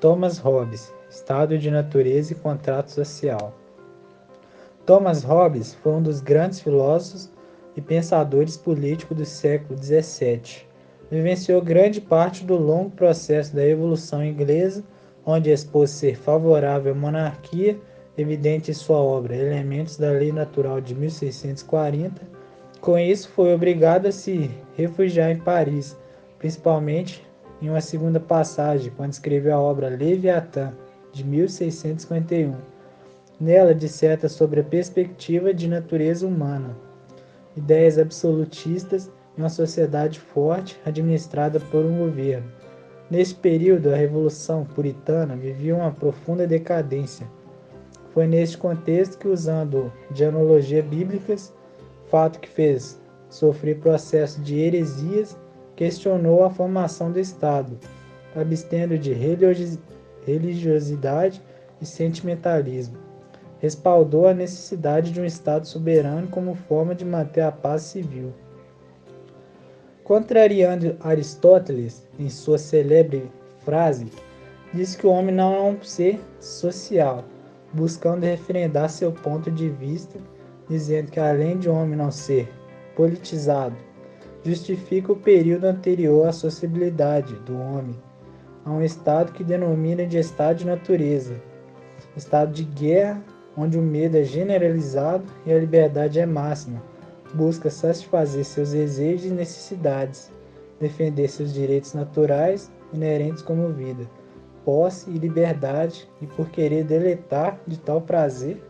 Thomas Hobbes, Estado de Natureza e Contrato Social. Thomas Hobbes foi um dos grandes filósofos e pensadores políticos do século XVII. Vivenciou grande parte do longo processo da Revolução Inglesa, onde expôs ser favorável à monarquia, evidente em sua obra Elementos da Lei Natural de 1640. Com isso, foi obrigado a se refugiar em Paris, principalmente em uma segunda passagem, quando escreveu a obra Leviatã, de 1651. Nela disserta sobre a perspectiva de natureza humana, ideias absolutistas em uma sociedade forte administrada por um governo. Neste período, a Revolução Puritana vivia uma profunda decadência. Foi neste contexto que, usando de analogias bíblicas, fato que fez sofrer processo de heresias, questionou a formação do Estado, abstendo de religiosidade e sentimentalismo. Respaldou a necessidade de um Estado soberano como forma de manter a paz civil. Contrariando Aristóteles, em sua célebre frase, diz que o homem não é um ser social, buscando referendar seu ponto de vista, dizendo que além de o homem não ser politizado, justifica o período anterior à sociabilidade do homem a um estado que denomina de estado de natureza, estado de guerra, onde o medo é generalizado e a liberdade é máxima, busca satisfazer seus desejos e necessidades, defender seus direitos naturais inerentes como vida, posse e liberdade, e por querer deletar de tal prazer,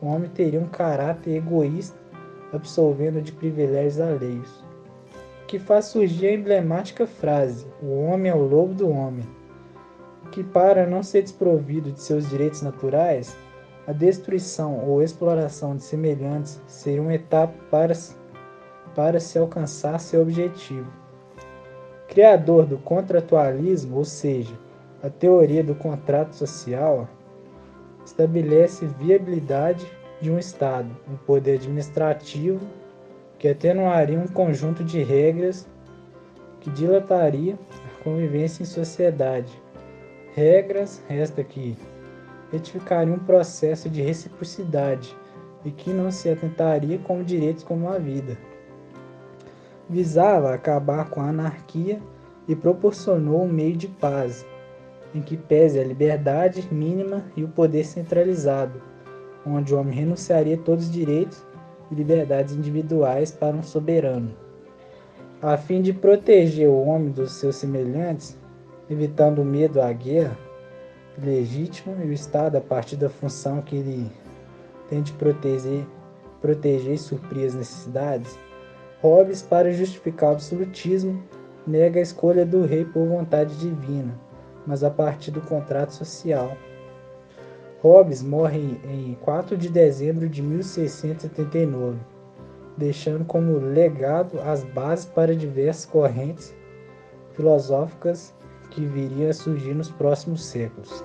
o homem teria um caráter egoísta, absolvendo de privilégios alheios que faz surgir a emblemática frase: O homem é o lobo do homem, que, para não ser desprovido de seus direitos naturais, a destruição ou exploração de semelhantes seria uma etapa para, para se alcançar seu objetivo. Criador do contratualismo, ou seja, a teoria do contrato social, estabelece viabilidade de um Estado, um poder administrativo que atenuaria um conjunto de regras que dilataria a convivência em sociedade. Regras, resta que retificariam um processo de reciprocidade e que não se atentaria com direitos como a vida. Visava acabar com a anarquia e proporcionou um meio de paz, em que pese a liberdade mínima e o poder centralizado, onde o homem renunciaria a todos os direitos e liberdades individuais para um soberano, a fim de proteger o homem dos seus semelhantes, evitando o medo à guerra legítimo e o Estado, a partir da função que ele tem de proteger, proteger e suprir as necessidades, Hobbes, para justificar o absolutismo, nega a escolha do rei por vontade divina, mas a partir do contrato social Hobbes morre em 4 de dezembro de 1679, deixando como legado as bases para diversas correntes filosóficas que viriam a surgir nos próximos séculos.